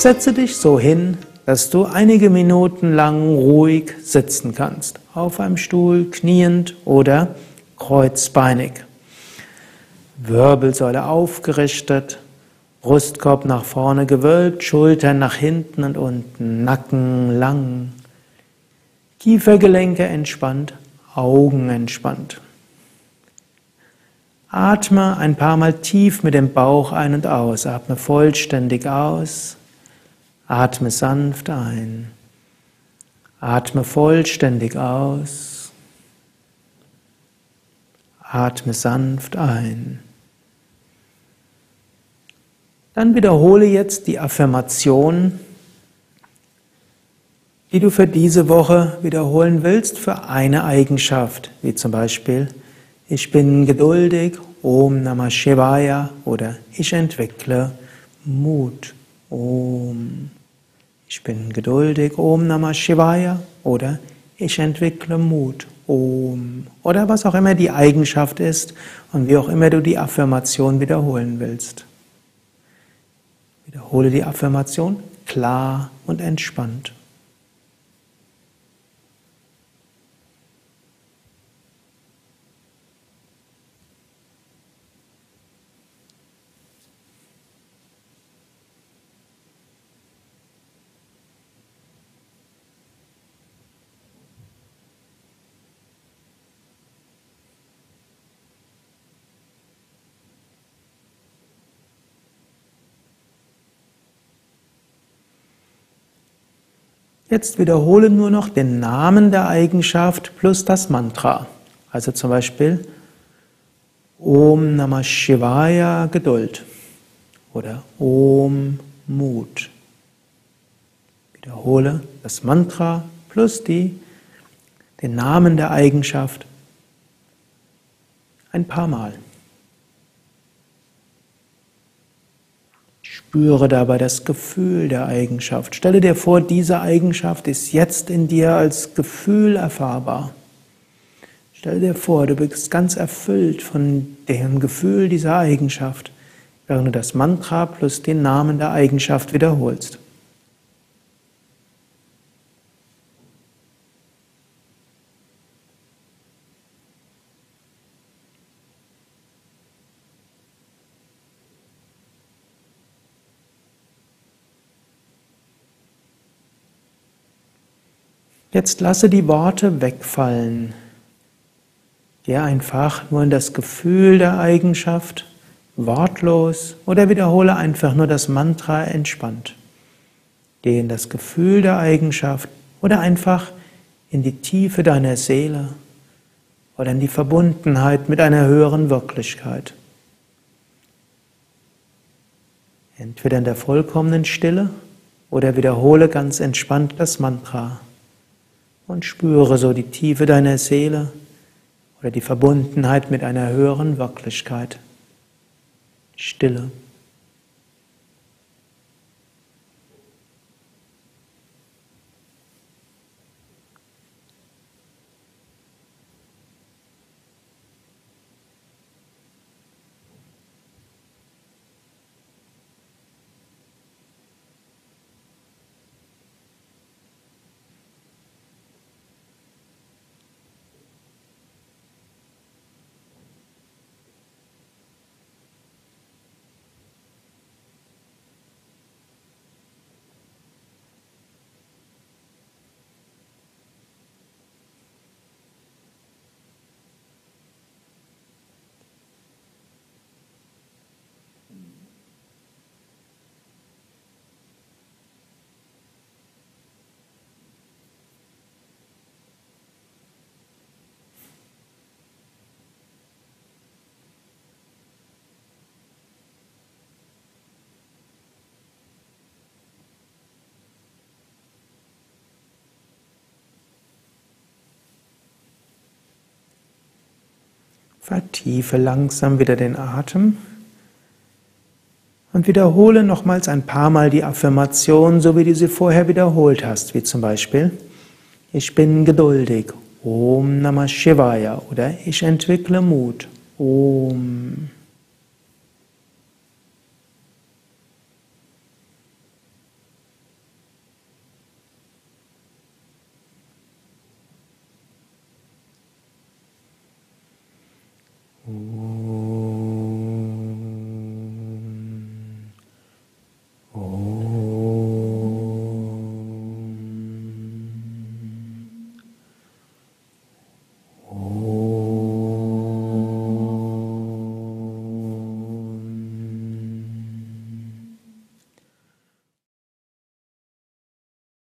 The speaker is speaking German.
Setze dich so hin, dass du einige Minuten lang ruhig sitzen kannst. Auf einem Stuhl, kniend oder kreuzbeinig. Wirbelsäule aufgerichtet, Brustkorb nach vorne gewölbt, Schultern nach hinten und unten, Nacken lang, Kiefergelenke entspannt, Augen entspannt. Atme ein paar Mal tief mit dem Bauch ein und aus. Atme vollständig aus. Atme sanft ein. Atme vollständig aus. Atme sanft ein. Dann wiederhole jetzt die Affirmation, die du für diese Woche wiederholen willst, für eine Eigenschaft, wie zum Beispiel ich bin geduldig, Om Namah Shivaya oder ich entwickle Mut, Om. Ich bin geduldig, Om Namah Shivaya oder ich entwickle Mut, Om. Oder was auch immer die Eigenschaft ist und wie auch immer du die Affirmation wiederholen willst. Wiederhole die Affirmation klar und entspannt. Jetzt wiederhole nur noch den Namen der Eigenschaft plus das Mantra. Also zum Beispiel Om Namah Shivaya Geduld oder Om Mut. Wiederhole das Mantra plus die, den Namen der Eigenschaft ein paar Mal. Spüre dabei das Gefühl der Eigenschaft. Stelle dir vor, diese Eigenschaft ist jetzt in dir als Gefühl erfahrbar. Stelle dir vor, du bist ganz erfüllt von dem Gefühl dieser Eigenschaft, während du das Mantra plus den Namen der Eigenschaft wiederholst. Jetzt lasse die Worte wegfallen. Geh einfach nur in das Gefühl der Eigenschaft, wortlos oder wiederhole einfach nur das Mantra entspannt. Geh in das Gefühl der Eigenschaft oder einfach in die Tiefe deiner Seele oder in die Verbundenheit mit einer höheren Wirklichkeit. Entweder in der vollkommenen Stille oder wiederhole ganz entspannt das Mantra und spüre so die Tiefe deiner Seele oder die Verbundenheit mit einer höheren Wirklichkeit. Stille. Vertiefe langsam wieder den Atem und wiederhole nochmals ein paar Mal die Affirmation, so wie du sie vorher wiederholt hast, wie zum Beispiel Ich bin geduldig, Om Namah Shivaya oder Ich entwickle Mut, Om.